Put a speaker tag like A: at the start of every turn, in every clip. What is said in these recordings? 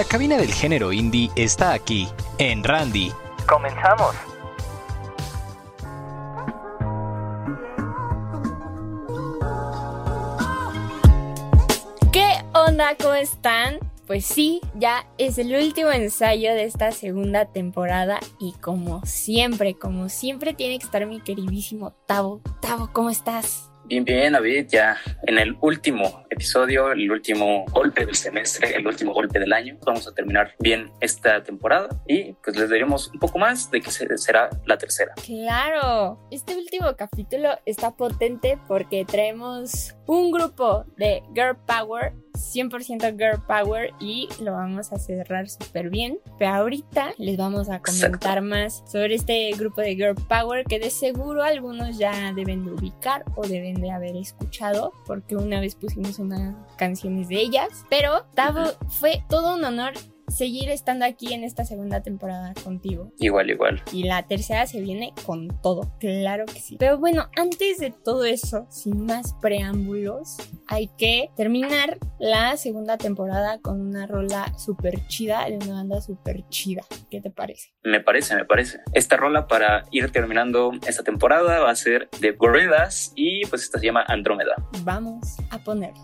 A: La cabina del género indie está aquí, en Randy.
B: Comenzamos.
C: ¿Qué onda? ¿Cómo están? Pues sí, ya es el último ensayo de esta segunda temporada y como siempre, como siempre tiene que estar mi queridísimo Tavo. Tavo, ¿cómo estás?
D: Bien, bien, David, ya en el último episodio, el último golpe del semestre, el último golpe del año. Vamos a terminar bien esta temporada y pues les daremos un poco más de se- será la tercera.
C: Claro, este último capítulo está potente porque traemos un grupo de Girl Power, 100% Girl Power y lo vamos a cerrar súper bien. Pero ahorita les vamos a comentar más sobre este grupo de Girl Power que de seguro algunos ya deben de ubicar o deben de haber escuchado porque una vez pusimos unas canciones de ellas. Pero Tavo, fue todo un honor seguir estando aquí en esta segunda temporada contigo.
D: Igual, igual.
C: Y la tercera se viene con todo, claro que sí. Pero bueno, antes de todo eso, sin más preámbulos, hay que terminar la segunda temporada con una rola súper chida de una banda súper chida. ¿Qué te parece?
D: Me parece, me parece. Esta rola para ir terminando esta temporada va a ser de Gorillaz y pues esta se llama Andrómeda.
C: Vamos a ponerla.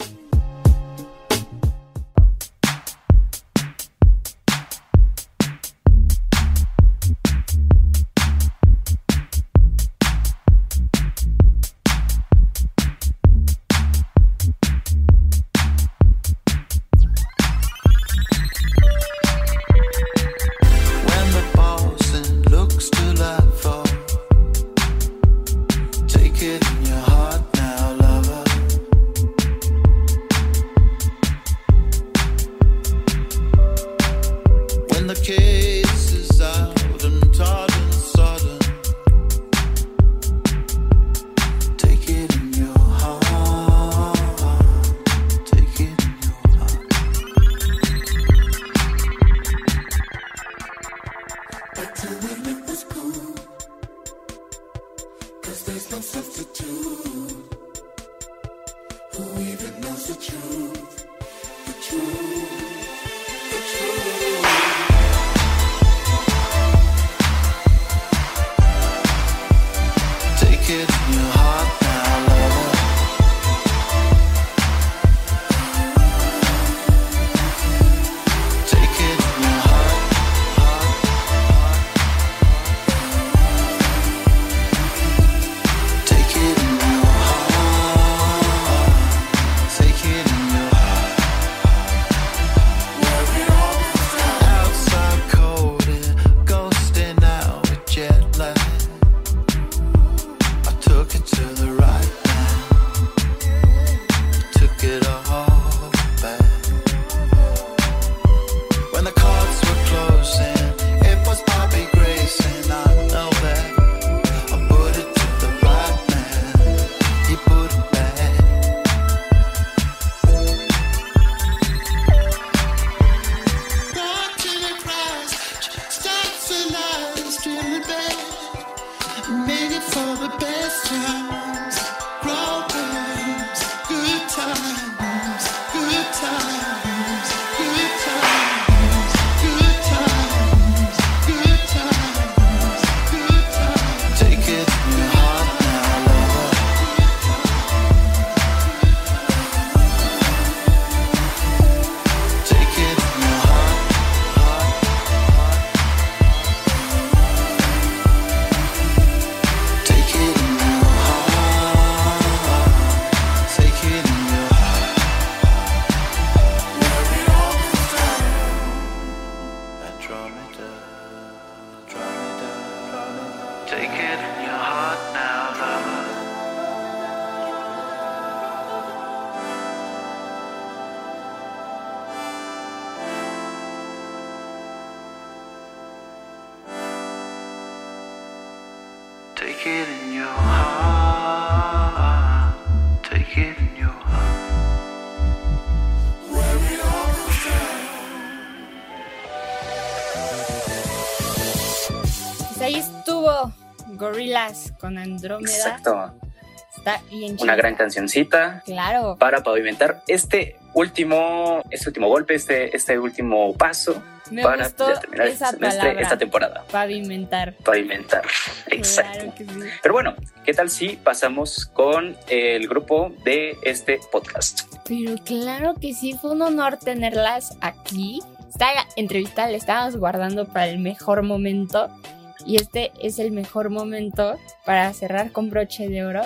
C: Con Andrómeda.
D: Exacto.
C: Está bien chido.
D: Una gran cancioncita
C: Claro.
D: para pavimentar este último, este último golpe, este, este último paso
C: Me
D: para ya terminar este
C: esa
D: semestre,
C: palabra.
D: esta temporada.
C: Pavimentar.
D: Pavimentar. Exacto.
C: Claro que sí.
D: Pero bueno, ¿qué tal si pasamos con el grupo de este podcast?
C: Pero claro que sí, fue un honor tenerlas aquí. Esta entrevista la estábamos guardando para el mejor momento. Y este es el mejor momento para cerrar con broche de oro.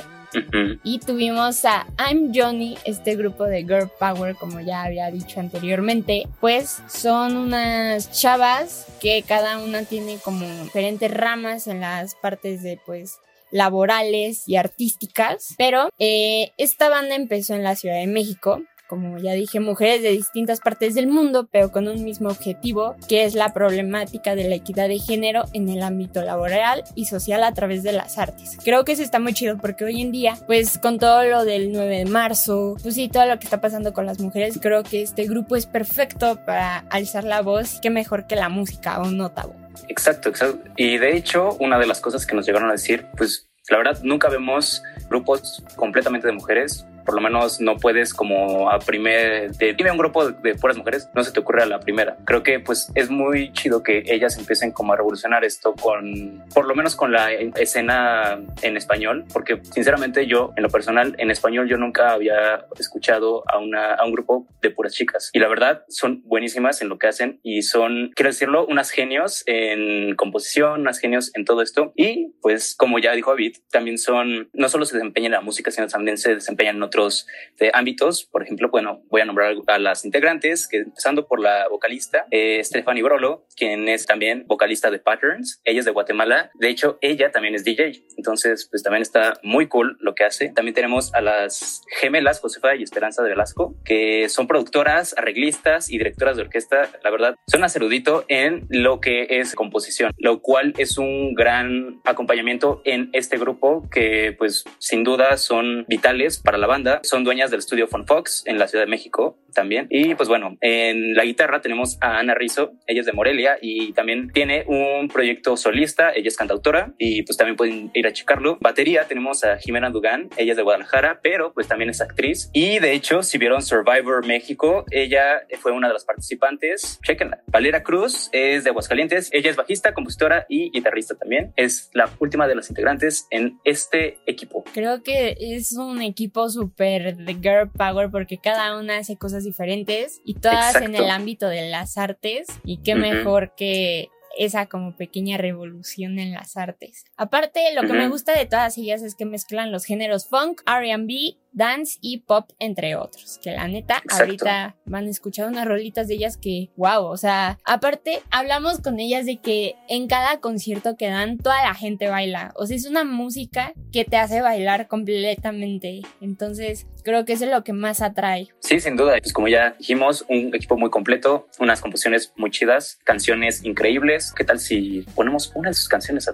C: Y tuvimos a I'm Johnny, este grupo de Girl Power, como ya había dicho anteriormente. Pues son unas chavas que cada una tiene como diferentes ramas en las partes de pues laborales y artísticas. Pero eh, esta banda empezó en la Ciudad de México. Como ya dije, mujeres de distintas partes del mundo, pero con un mismo objetivo, que es la problemática de la equidad de género en el ámbito laboral y social a través de las artes. Creo que eso está muy chido porque hoy en día, pues con todo lo del 9 de marzo, pues sí, todo lo que está pasando con las mujeres, creo que este grupo es perfecto para alzar la voz. Qué mejor que la música o un notavo.
D: Exacto, exacto. Y de hecho, una de las cosas que nos llegaron a decir, pues la verdad, nunca vemos grupos completamente de mujeres. Por lo menos no puedes como a primer, de, dime un grupo de, de puras mujeres, no se te ocurre a la primera. Creo que pues es muy chido que ellas empiecen como a revolucionar esto con, por lo menos con la escena en español, porque sinceramente yo, en lo personal, en español yo nunca había escuchado a, una, a un grupo de puras chicas. Y la verdad, son buenísimas en lo que hacen y son, quiero decirlo, unas genios en composición, unas genios en todo esto. Y pues, como ya dijo David, también son, no solo se desempeñan en la música, sino también se desempeñan en otros eh, ámbitos. Por ejemplo, bueno, voy a nombrar a las integrantes, que empezando por la vocalista, eh, Stephanie Brolo, quien es también vocalista de Patterns. Ella es de Guatemala. De hecho, ella también es DJ. Entonces, pues también está muy cool lo que hace. También tenemos a las gemelas, Josefa y Esperanza de Velasco, que son productoras, arreglistas y directoras de orquesta. La verdad, son erudito en lo que es composición, lo cual es un gran acompañamiento en este grupo que, pues, sin duda son vitales para la banda. Son dueñas del estudio Fun Fox en la Ciudad de México también. Y pues bueno, en la guitarra tenemos a Ana Rizzo, ella es de Morelia y también tiene un proyecto solista, ella es cantautora y pues también pueden ir a checarlo. Batería tenemos a Jimena Dugan, ella es de Guadalajara, pero pues también es actriz y de hecho si vieron Survivor México, ella fue una de las participantes, chequenla. Valera Cruz es de Aguascalientes, ella es bajista, compositora y guitarrista también. Es la última de las integrantes en este equipo.
C: Creo que es un equipo súper de girl power porque cada una hace cosas diferentes y todas en el ámbito de las artes. Y qué mejor que esa como pequeña revolución en las artes. Aparte, lo que me gusta de todas ellas es que mezclan los géneros funk, R&B, dance y pop, entre otros. Que la neta,
D: Exacto.
C: ahorita van a escuchar unas rolitas de ellas que, wow, o sea, aparte, hablamos con ellas de que en cada concierto que dan, toda la gente baila. O sea, es una música que te hace bailar completamente. Entonces, creo que eso es lo que más atrae.
D: Sí, sin duda. Pues como ya dijimos, un equipo muy completo, unas composiciones muy chidas, canciones increíbles. ¿Qué tal si ponemos una de sus canciones a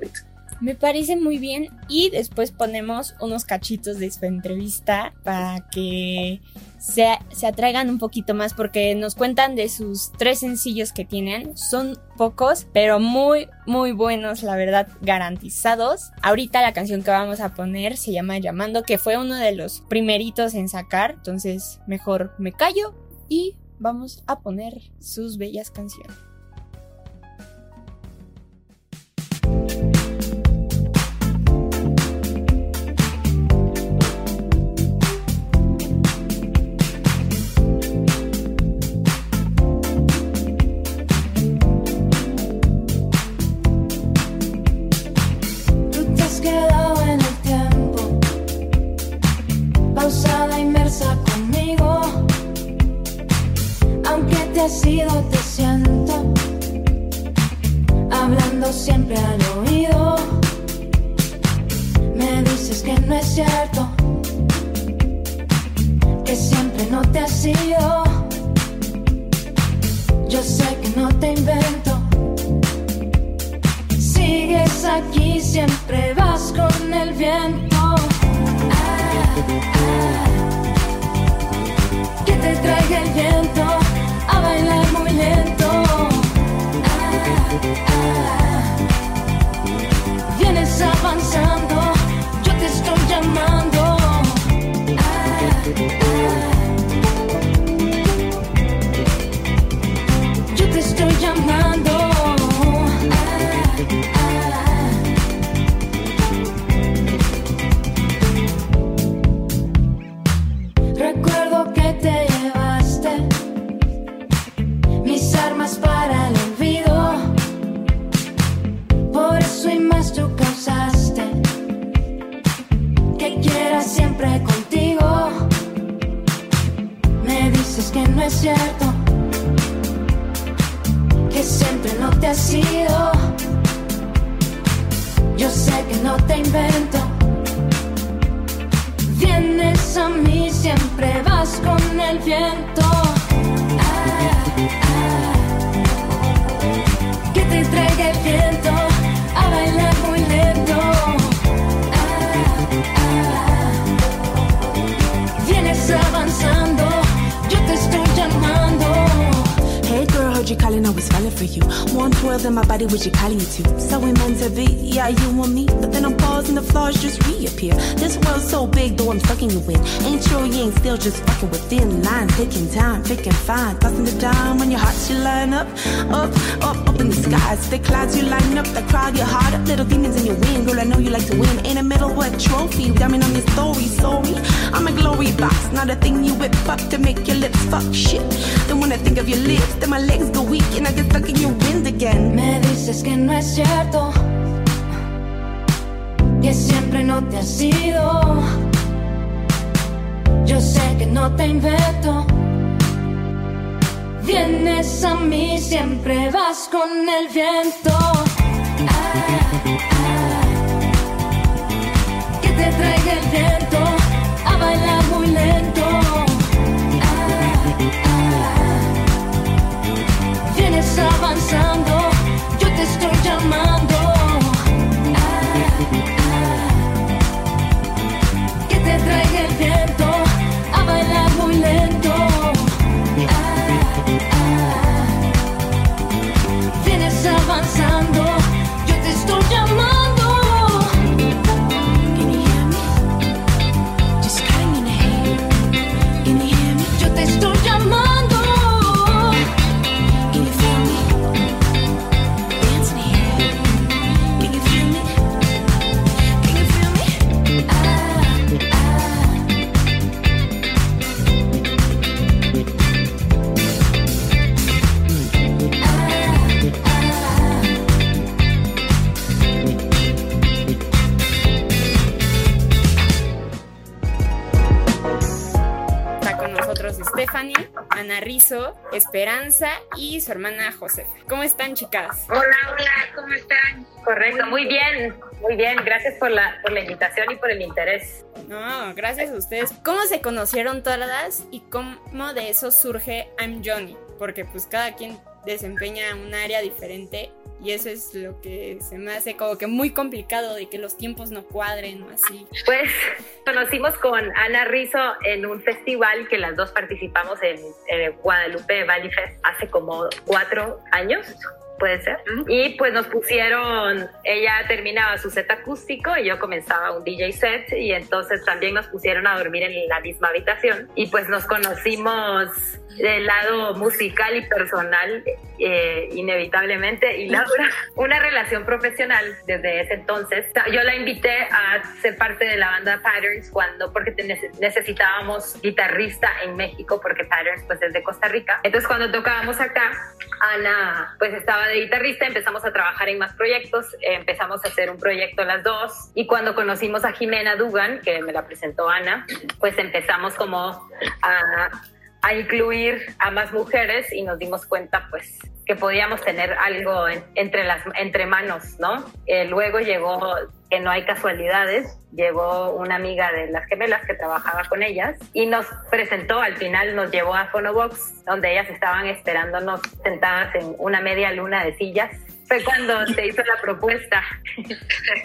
C: Me parece muy bien y después ponemos unos cachitos de su entrevista para que se, se atraigan un poquito más porque nos cuentan de sus tres sencillos que tienen. Son pocos, pero muy, muy buenos, la verdad, garantizados. Ahorita la canción que vamos a poner se llama Llamando, que fue uno de los primeritos en sacar. Entonces, mejor me callo y vamos a poner sus bellas canciones.
E: But then I'm pausing, the flaws just reappear. This world's so big, though I'm sucking you in. Ain't sure you ain't still just fucking within line. Picking time, picking fine. Tossing the dime when your hearts you line up. Up, up, up in the skies. The clouds you line up, the crowd get hard up. Little demons in your wind, girl, I know you like to win. In the middle, what trophy? Diamond on your story, sorry. I'm a glory box, not a thing you whip up to make your lips fuck shit. Then when I think of your lips, then my legs go weak and I get stuck in your wind again.
B: Me dices que no es cierto, que siempre no te has ido. Yo sé que no te invento. Vienes a mí, siempre vas con el viento. Ah, ah. Que te traiga el viento a bailar muy lento. Ah. Vienes avanzando, yo te estoy llamando.
C: Esperanza y su hermana Josefa. ¿Cómo están, chicas?
F: Hola, hola, ¿cómo están? Correcto, muy bien, muy bien. Gracias por la, por la invitación y por el interés.
C: No, gracias a ustedes. ¿Cómo se conocieron todas y cómo de eso surge I'm Johnny? Porque pues cada quien desempeña un área diferente y eso es lo que se me hace como que muy complicado de que los tiempos no cuadren o así.
F: Pues conocimos con Ana Rizo en un festival que las dos participamos en, en Guadalupe Valley Fest hace como cuatro años. Puede ser. Y pues nos pusieron, ella terminaba su set acústico y yo comenzaba un DJ set y entonces también nos pusieron a dormir en la misma habitación. Y pues nos conocimos del lado musical y personal eh, inevitablemente. Y Laura una relación profesional desde ese entonces. Yo la invité a ser parte de la banda Patterns cuando porque necesitábamos guitarrista en México porque Patterns pues es de Costa Rica. Entonces cuando tocábamos acá Ana pues estaba de guitarrista empezamos a trabajar en más proyectos empezamos a hacer un proyecto las dos y cuando conocimos a Jimena Dugan que me la presentó Ana pues empezamos como a incluir a más mujeres y nos dimos cuenta pues que podíamos tener algo en- entre las entre manos, ¿no? Eh, luego llegó que no hay casualidades, llegó una amiga de las gemelas que trabajaba con ellas y nos presentó, al final nos llevó a Phonobox, donde ellas estaban esperándonos sentadas en una media luna de sillas. Fue cuando se hizo la propuesta.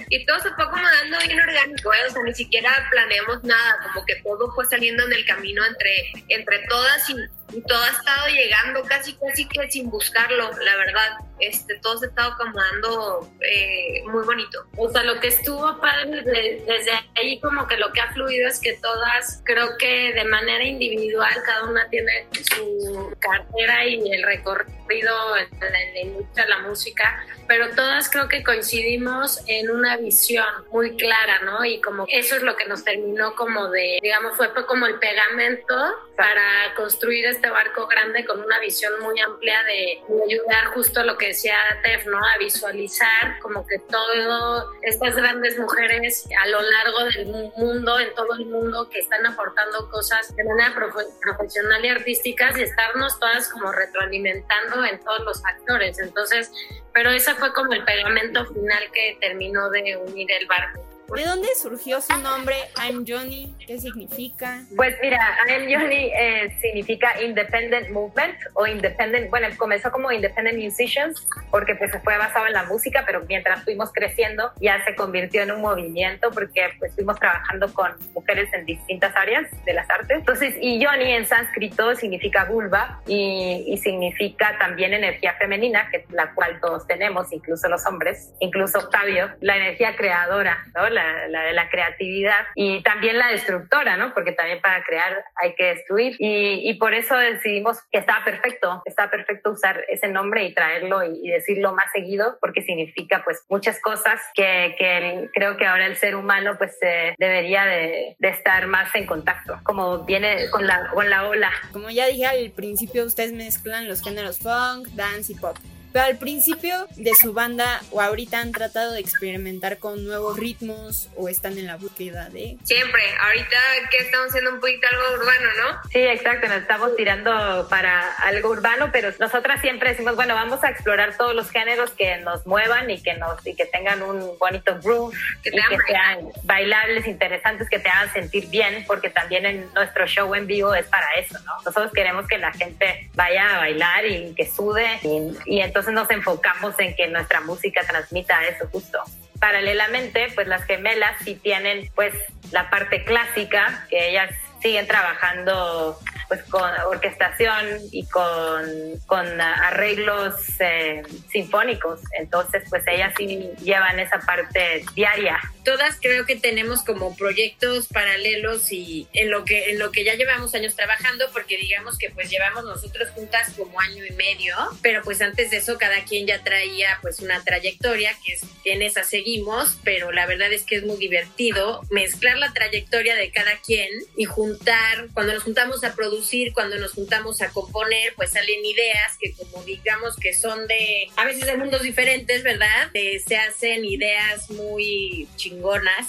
G: Y todo se fue como dando bien orgánico, ¿eh? o sea, ni siquiera planeamos nada, como que todo fue saliendo en el camino entre, entre todas y, y todo ha estado llegando casi casi que sin buscarlo, la verdad. Este, todo se ha estado acomodando eh, muy bonito.
H: O sea, lo que estuvo padre de- desde ahí como que lo que ha fluido es que todas, creo que de manera individual, cada una tiene su cartera y el recorrido en la industria de la música, pero todas creo que coincidimos en una visión muy clara, ¿no? Y como eso es lo que nos terminó como de, digamos, fue como el pegamento para construir este barco grande con una visión muy amplia de, ayudar justo lo que decía Tef, ¿no? A visualizar como que todo estas grandes mujeres a lo largo del mu- mundo, en todo el mundo, que están aportando cosas de manera profe- profesional y artísticas y estarnos todas como retroalimentando en todos los actores. Entonces, pero ese fue como el pegamento final que terminó de unir el barco.
C: ¿De dónde surgió su nombre I'm Johnny? ¿Qué significa?
F: Pues mira, I'm Johnny eh, significa Independent Movement o Independent, bueno, comenzó como Independent Musicians porque pues fue basado en la música, pero mientras fuimos creciendo ya se convirtió en un movimiento porque pues fuimos trabajando con mujeres en distintas áreas de las artes. Entonces, y Johnny en sánscrito significa vulva y, y significa también energía femenina, que la cual todos tenemos, incluso los hombres, incluso Octavio, la energía creadora, ¿no? La, la de la creatividad y también la destructora, ¿no? Porque también para crear hay que destruir y, y por eso decidimos que estaba perfecto, estaba perfecto usar ese nombre y traerlo y, y decirlo más seguido porque significa pues muchas cosas que, que creo que ahora el ser humano pues eh, debería de, de estar más en contacto, como viene con la, con la ola.
C: Como ya dije al principio, ustedes mezclan los géneros funk, dance y pop. Pero al principio de su banda o ahorita han tratado de experimentar con nuevos ritmos o están en la búsqueda de...
G: Siempre, ahorita que estamos haciendo un poquito algo urbano, ¿no?
F: Sí, exacto, nos estamos tirando para algo urbano, pero nosotras siempre decimos, bueno, vamos a explorar todos los géneros que nos muevan y que nos y que tengan un bonito groove
G: Que
F: y
G: te
F: que sean bailables, interesantes, que te hagan sentir bien, porque también en nuestro show en vivo es para eso, ¿no? Nosotros queremos que la gente vaya a bailar y que sude y, y entonces nos enfocamos en que nuestra música transmita eso justo. Paralelamente, pues las gemelas sí tienen pues la parte clásica, que ellas siguen trabajando pues con orquestación y con, con arreglos eh, sinfónicos. Entonces, pues ellas sí llevan esa parte diaria.
H: Todas creo que tenemos como proyectos paralelos y en lo que en lo que ya llevamos años trabajando porque digamos que pues llevamos nosotros juntas como año y medio pero pues antes de eso cada quien ya traía pues una trayectoria que es en esa seguimos pero la verdad es que es muy divertido mezclar la trayectoria de cada quien y juntar cuando nos juntamos a producir cuando nos juntamos a componer pues salen ideas que como digamos que son de a veces de mundos diferentes verdad Eh, se hacen ideas muy chingonas.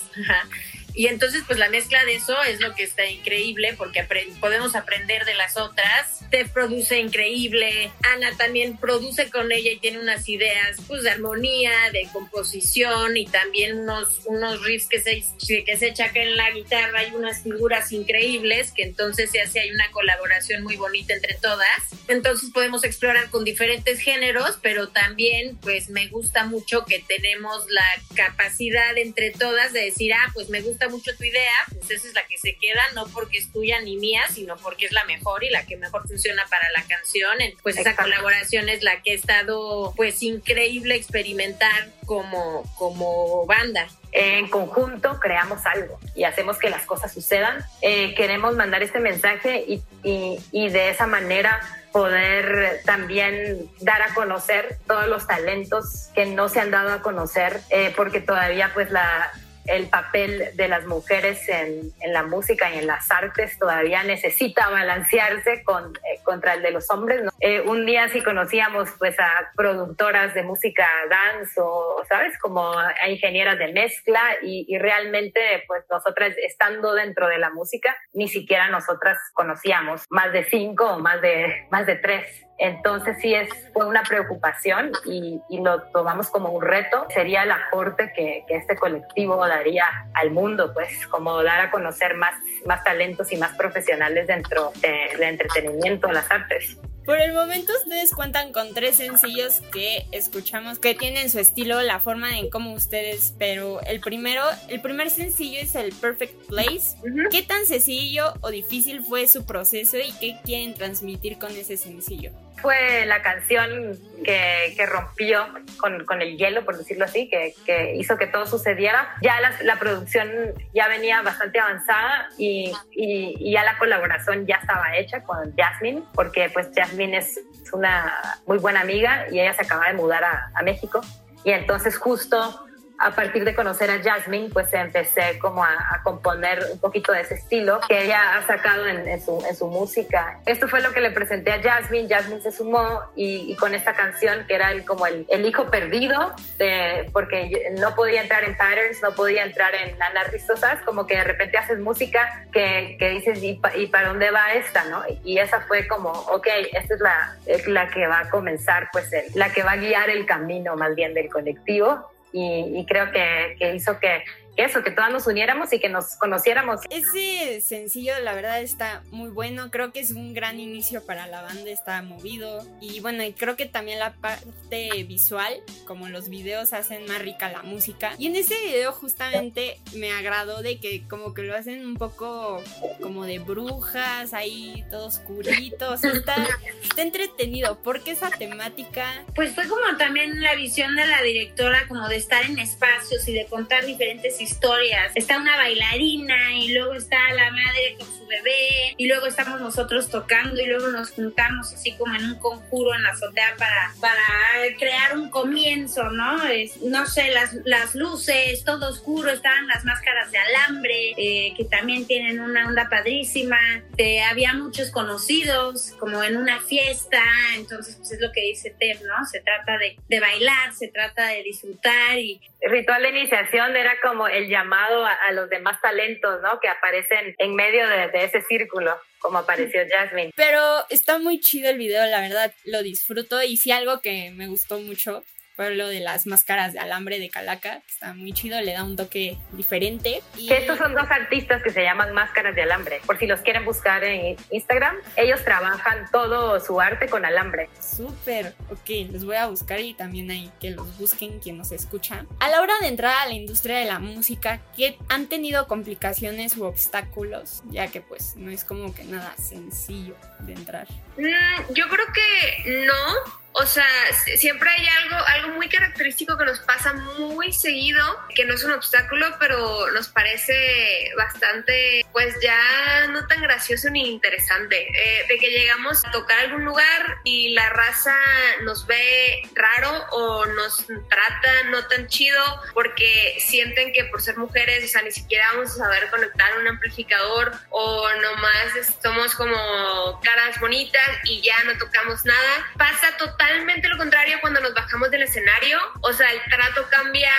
H: Y entonces, pues la mezcla de eso es lo que está increíble porque apre- podemos aprender de las otras. Te produce increíble. Ana también produce con ella y tiene unas ideas pues de armonía, de composición y también unos, unos riffs que se, que se echa en la guitarra y unas figuras increíbles que entonces se hace hay una colaboración muy bonita entre todas. Entonces podemos explorar con diferentes géneros, pero también pues me gusta mucho que tenemos la capacidad entre todas de decir, ah, pues me gusta mucho tu idea, pues esa es la que se queda, no porque es tuya ni mía, sino porque es la mejor y la que mejor funciona para la canción. Pues esa
F: Exacto.
H: colaboración es la que ha estado pues increíble experimentar como, como banda.
F: en conjunto creamos algo y hacemos que las cosas sucedan. Eh, queremos mandar este mensaje y, y- y de esa manera poder también dar a conocer todos los talentos que no se han dado a conocer, eh, porque todavía pues la, el papel de las mujeres en, la música y en las artes todavía necesita balancearse con, eh, contra el de los hombres. Eh, un día sí conocíamos pues a productoras de música dance o, ¿sabes? Como a ingenieras de mezcla y, y realmente pues nosotras estando dentro de la música, ni siquiera nosotras conocíamos más de cinco o más de, más de tres. Entonces sí es, fue una preocupación y, y lo tomamos como un reto. Sería el aporte que, que este colectivo daría al mundo, pues como dar a conocer más, más talentos y más profesionales dentro de- del entretenimiento, las artes.
C: Por el momento ustedes cuentan con tres sencillos que escuchamos que tienen su estilo, la forma en cómo ustedes, pero el primero, el primer sencillo es el Perfect Place. ¿Qué tan sencillo o difícil fue su proceso y qué quieren transmitir con ese sencillo?
F: Fue la canción que, que rompió con, con el hielo, por decirlo así, que, que hizo que todo sucediera. Ya la, producción ya venía bastante avanzada y, y, y ya la colaboración ya estaba hecha con Jasmine, porque pues Jasmine es una muy buena amiga y ella se acaba de mudar a, a México. Y entonces justo a partir de conocer a Jasmine, pues empecé como a, a componer un poquito de ese estilo que ella ha sacado en, en su, en su música. Esto fue lo que le presenté a Jasmine, Jasmine se sumó y, y con esta canción que era el, como el, el hijo perdido, de, porque no podía entrar en patterns, no podía entrar en Ana Ristosas, como que de repente haces música que, que dices, ¿y, pa- ¿y para dónde va esta? ¿no? Y esa fue como, ok, esta es la, la que va a comenzar, pues el- la que va a guiar el camino más bien del colectivo y, y creo que, que hizo que, eso, que todas nos uniéramos y que nos conociéramos.
C: Ese sencillo, la verdad, está muy bueno. Creo que es un gran inicio para la banda, está movido. Y bueno, y creo que también la parte visual, como los videos, hacen más rica la música. Y en ese video, justamente, me agradó de que, como que lo hacen un poco como de brujas, ahí todo oscurito. O sea, está, está entretenido. porque esa temática?
H: Pues fue como también la visión de la directora, como de estar en espacios y de contar diferentes historias. Está una bailarina y luego está la madre bebé y luego estamos nosotros tocando y luego nos juntamos así como en un conjuro en la azotea para, para crear un comienzo, ¿no? Es, no sé, las, las luces, todo oscuro, estaban las máscaras de alambre eh, que también tienen una onda padrísima. Eh, había muchos conocidos como en una fiesta, entonces pues es lo que dice Tev, ¿no? Se trata de, de bailar, se trata de disfrutar y
F: El ritual de iniciación era como el llamado a, a los demás talentos, ¿no? Que aparecen en medio de, de ese círculo, como apareció Jasmine.
C: Pero está muy chido el video, la verdad, lo disfruto. Y sí, algo que me gustó mucho fue lo de las máscaras de alambre de Calaca, que está muy chido, le da un toque diferente. Y
F: Que estos son dos artistas que se llaman Máscaras de Alambre. Por si los quieren buscar en Instagram, ellos trabajan todo su arte con alambre.
C: Súper, ok, los voy a buscar y también ahí que los busquen quien nos escucha. A la hora de entrar a la industria de la música, ¿qué han tenido complicaciones u obstáculos? Ya que pues no es como que nada sencillo de entrar.
G: Mm, yo creo que no. O sea, si- siempre hay algo, algo muy característico que nos pasa muy seguido, que no es un obstáculo, pero nos parece bastante, pues ya no tan gracioso ni interesante. Eh, de que llegamos a tocar algún lugar y la raza nos ve raro o nos trata no tan chido porque sienten que por ser mujeres, o sea, ni siquiera vamos a saber conectar un amplificador o nomás somos como caras bonitas y ya no tocamos nada. Pasa totalmente lo contrario cuando nos bajamos del escenario, o sea, el trato cambia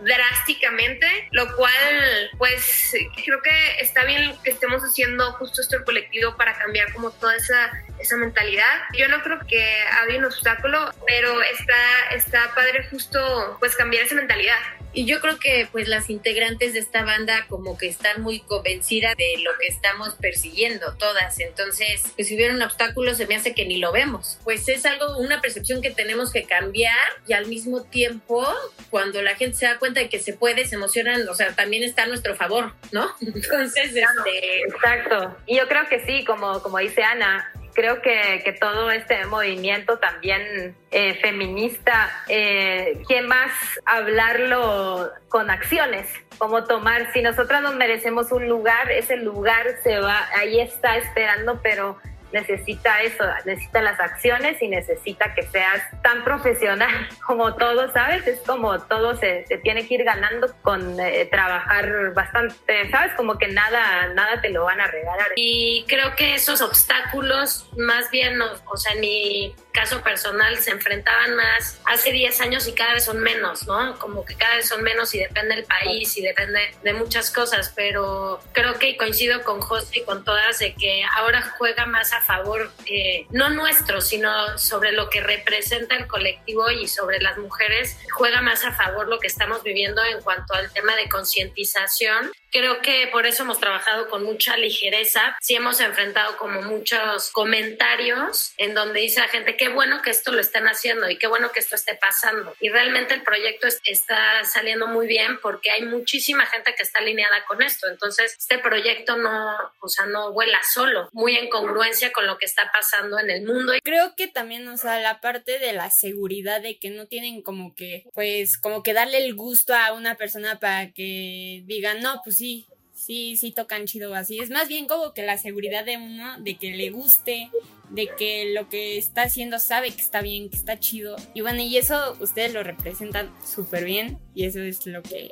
G: drásticamente, lo cual pues creo que está bien que estemos haciendo justo esto el colectivo para cambiar como toda esa, esa mentalidad. Yo no creo que haya un obstáculo, pero está, está padre justo pues cambiar esa mentalidad.
H: Y yo creo que pues las integrantes de esta banda como que están muy convencidas de lo que estamos persiguiendo todas. Entonces, pues si hubiera un obstáculo se me hace que ni lo vemos. Pues es algo, una percepción que tenemos que cambiar y al mismo tiempo cuando la gente se da cuenta de que se puede, se emocionan, o sea, también está a nuestro favor, ¿no? Entonces, este...
F: Exacto. Y yo creo que sí, como, como dice Ana, creo que, que todo este movimiento también eh, feminista, eh, ¿quién más hablarlo con acciones? Como tomar, si nosotras nos merecemos un lugar, ese lugar se va, ahí está esperando, pero necesita eso, necesita las acciones y necesita que seas tan profesional como todo, ¿sabes? Es como todo se, se tiene que ir ganando con eh, trabajar bastante, ¿sabes? Como que nada, nada te lo van a regalar.
H: Y creo que esos obstáculos, más bien, no- o sea, en mi caso personal, se enfrentaban más hace 10 años y cada vez son menos, ¿no? Como que cada vez son menos y depende del país y depende de muchas cosas, pero creo que coincido con José y con todas de que ahora juega más a favor, eh, no nuestro, sino sobre lo que representa el colectivo y sobre las mujeres, juega más a favor lo que estamos viviendo en cuanto al tema de concientización. Creo que por eso hemos trabajado con mucha ligereza. Sí hemos enfrentado como muchos comentarios en donde dice la gente, qué bueno que esto lo están haciendo y qué bueno que esto esté pasando. Y realmente el proyecto es- está saliendo muy bien porque hay muchísima gente que está alineada con esto. Entonces, este proyecto no, o sea, no vuela solo, muy en congruencia con lo que está pasando en el mundo.
C: Creo que también, o sea, la parte de la seguridad de que no tienen como que, pues, como que darle el gusto a una persona para que digan, no, pues sí, sí, sí tocan chido así. Es más bien como que la seguridad de uno, de que le guste, de que lo que está haciendo sabe que está bien, que está chido. Y bueno, y eso ustedes lo representan súper bien y eso es lo que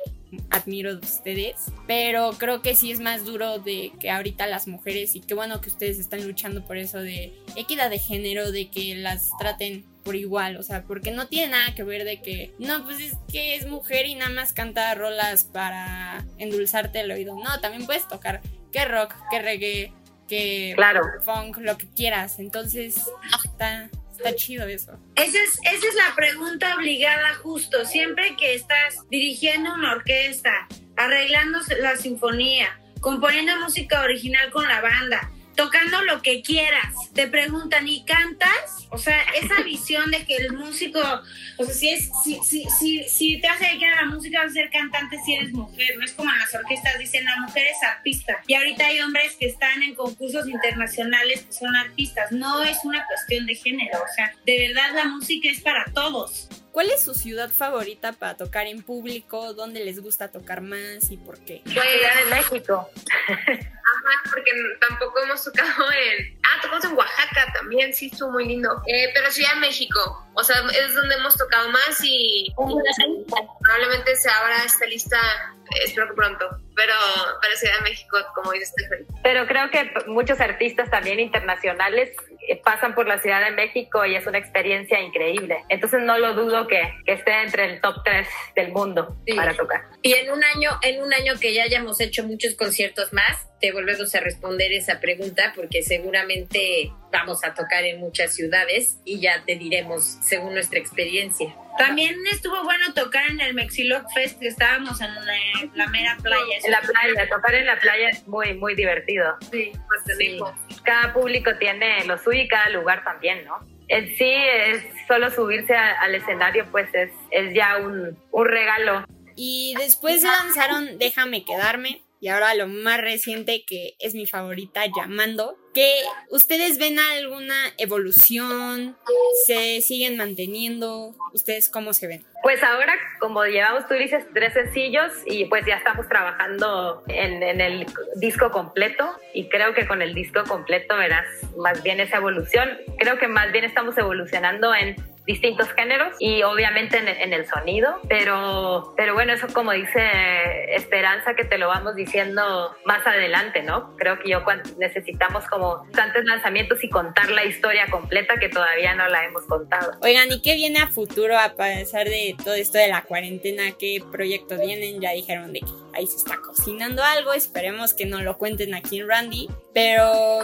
C: admiro de ustedes. Pero creo que sí es más duro de que ahorita las mujeres y qué bueno que ustedes están luchando por eso de equidad de género, de que las traten por igual, o sea, porque no tiene nada que ver de que, no, pues es que es mujer y nada más canta rolas para endulzarte el oído. No, también puedes tocar que rock, que reggae, que
F: Claro.
C: funk, lo que quieras. Entonces, está, está.
I: Esa es, esa es la pregunta obligada justo. Siempre que estás dirigiendo una orquesta, arreglando la sinfonía, componiendo música original con la banda, tocando lo que quieras, te preguntan, ¿y cantas? O sea, esa visión de que el músico, o sea, si, es, si, si, si, si te vas a dedicar a la música, vas a ser cantante si eres mujer. No es como en las orquestas dicen, la mujer es artista. Y ahorita hay hombres que están en concursos internacionales que son artistas. No es una cuestión de género. O sea, de verdad la música es para todos.
C: ¿Cuál es su ciudad favorita para tocar en público? ¿Dónde les gusta tocar más y por qué?
F: Ciudad de México.
G: Porque tampoco hemos tocado en... Ah, tocamos en Oaxaca también, sí, estuvo muy lindo. Eh, pero Ciudad de México, o sea, es donde hemos tocado más y, y probablemente se abra esta lista, espero que pronto, pero para Ciudad de México, como dice Stephanie.
F: Pero creo que muchos artistas también internacionales pasan por la Ciudad de México y es una experiencia increíble. Entonces no lo dudo que, que esté entre el top 3 del mundo
H: Sí.
F: para tocar.
H: Y en un año, en un año que ya hayamos hecho muchos conciertos más, te volvemos a responder esa pregunta porque seguramente vamos a tocar en muchas ciudades y ya te diremos según nuestra experiencia.
I: También estuvo bueno tocar en el Mexiloc Fest, que estábamos en la, la mera playa.
F: En la playa, tocar en la playa es muy, muy divertido.
G: Sí, pues tenemos.
F: Cada público tiene lo suyo y cada lugar también, ¿no? En sí, es solo subirse a- al escenario, pues es, es ya un, un regalo.
C: Y después lanzaron Déjame quedarme. Y ahora lo más reciente que es mi favorita, Llamando. Que ustedes ven alguna evolución, se siguen manteniendo. ¿Ustedes cómo se ven?
F: Pues ahora, como llevamos, tú dices, tres sencillos y pues ya estamos trabajando en, en el disco completo y creo que con el disco completo verás más bien esa evolución. Creo que más bien estamos evolucionando en distintos géneros y obviamente en, en el sonido, pero, pero bueno, eso como dice Esperanza, que te lo vamos diciendo más adelante, ¿no? Creo que yo necesitamos como tantos lanzamientos y contar la historia completa que todavía no la hemos contado.
C: Oigan, ¿y qué viene a futuro a pesar de todo esto de la cuarentena? ¿Qué proyectos vienen? Ya dijeron de que ahí se está cocinando algo. Esperemos que no lo cuenten aquí en Randy. Pero,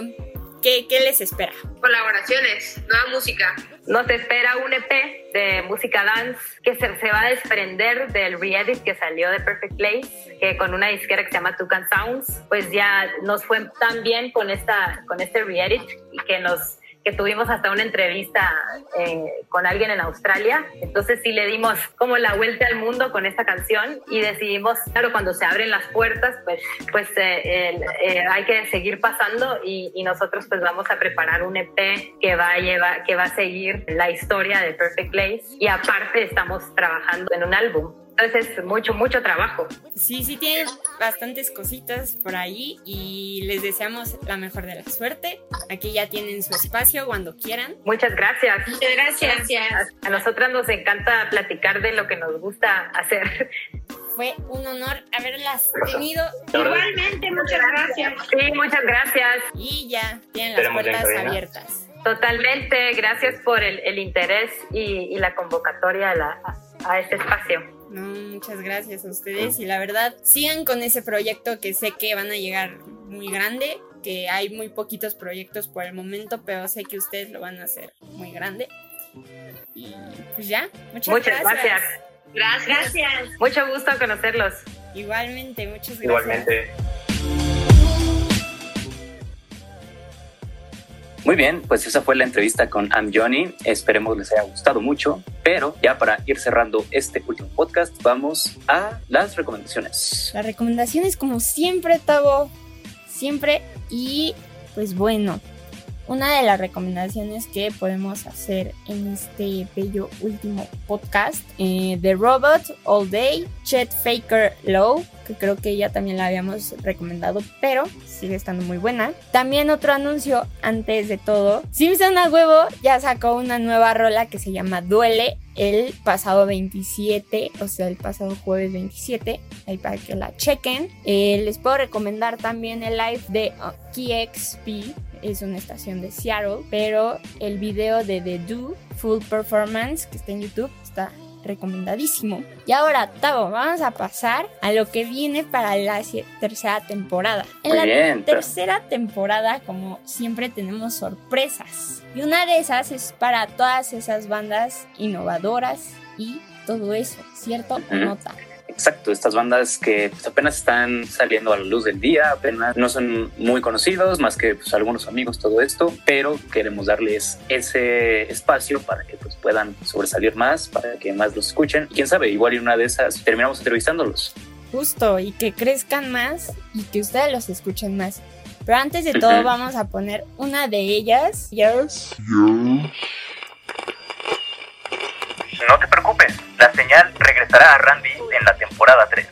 C: ¿qué, qué les espera?
G: Colaboraciones, nueva música.
F: Nos espera un EP de música dance que se, va a desprender del re-edit que salió de Perfect Place, que con una disquera que se llama Tucan Sounds, pues ya nos fue tan bien con, esta, con este re-edit que nos que tuvimos hasta una entrevista eh, con alguien en Australia. Entonces sí le dimos como la vuelta al mundo con esta canción y decidimos, claro, cuando se abren las puertas, pues, pues eh, eh, hay que seguir pasando y, y nosotros pues vamos a preparar un EP que va a llevar, que va a seguir la historia de Perfect Place y aparte estamos trabajando en un álbum. Entonces es mucho, mucho trabajo.
C: Sí, sí tienen bastantes cositas por ahí y les deseamos la mejor de la suerte. Aquí ya tienen su espacio cuando quieran.
F: Muchas gracias.
H: Muchas gracias.
F: A nosotras nos encanta platicar de lo que nos gusta hacer.
C: Fue un honor haberlas tenido.
I: Igualmente, muchas gracias.
F: Sí, muchas gracias.
C: Y ya tienen las puertas abiertas.
F: Totalmente, gracias por el, el interés y, y la convocatoria a, la- a- a este espacio.
C: No, muchas gracias a ustedes y la verdad, sigan con ese proyecto que sé que van a llegar muy grande, que hay muy poquitos proyectos por el momento, pero sé que ustedes lo van a hacer muy grande. Y pues ya, muchas,
F: Muchas gracias.
G: Gracias.
I: Gracias.
F: Mucho gusto conocerlos.
C: Igualmente, muchas gracias.
D: Igualmente. Muy bien, pues esa fue la entrevista con Am Johnny. Esperemos les haya gustado mucho. Pero ya para ir cerrando este último podcast, vamos a las recomendaciones.
C: Las recomendaciones, como siempre, Tavo, siempre. Y pues bueno, una de las recomendaciones que podemos hacer en este bello último podcast, eh, The Robot All Day, Chet Faker Low, que creo que ya también la habíamos recomendado, pero sigue estando muy buena. También otro anuncio antes de todo, Simpson a huevo ya sacó una nueva rola que se llama Duele el pasado 27, o sea, el pasado jueves 27, ahí para que la chequen. Eh, les puedo recomendar también el live de uh, KXP, es una estación de Seattle, pero el video de The Do Full Performance que está en YouTube está recomendadísimo. Y ahora, Tavo, vamos a pasar a lo que viene para la tercera temporada. En
D: Muy
C: la
D: bien,
C: tercera temporada, como siempre, tenemos sorpresas. Y una de esas es para todas esas bandas innovadoras y todo eso, ¿cierto o
D: Ujú.
C: no, Tavo?
D: Exacto, estas bandas que pues, apenas están saliendo a la luz del día, apenas no son muy conocidos, más que pues, algunos amigos, todo esto, pero queremos darles ese espacio para que pues, puedan sobresalir más, para que más los escuchen. Y quién sabe, igual en una de esas terminamos entrevistándolos.
C: Justo, y que crezcan más y que ustedes los escuchen más. Pero antes de todo vamos a poner una de ellas. Yes.
D: No te preocupes, la señal regresará a Randy en la temporada 3.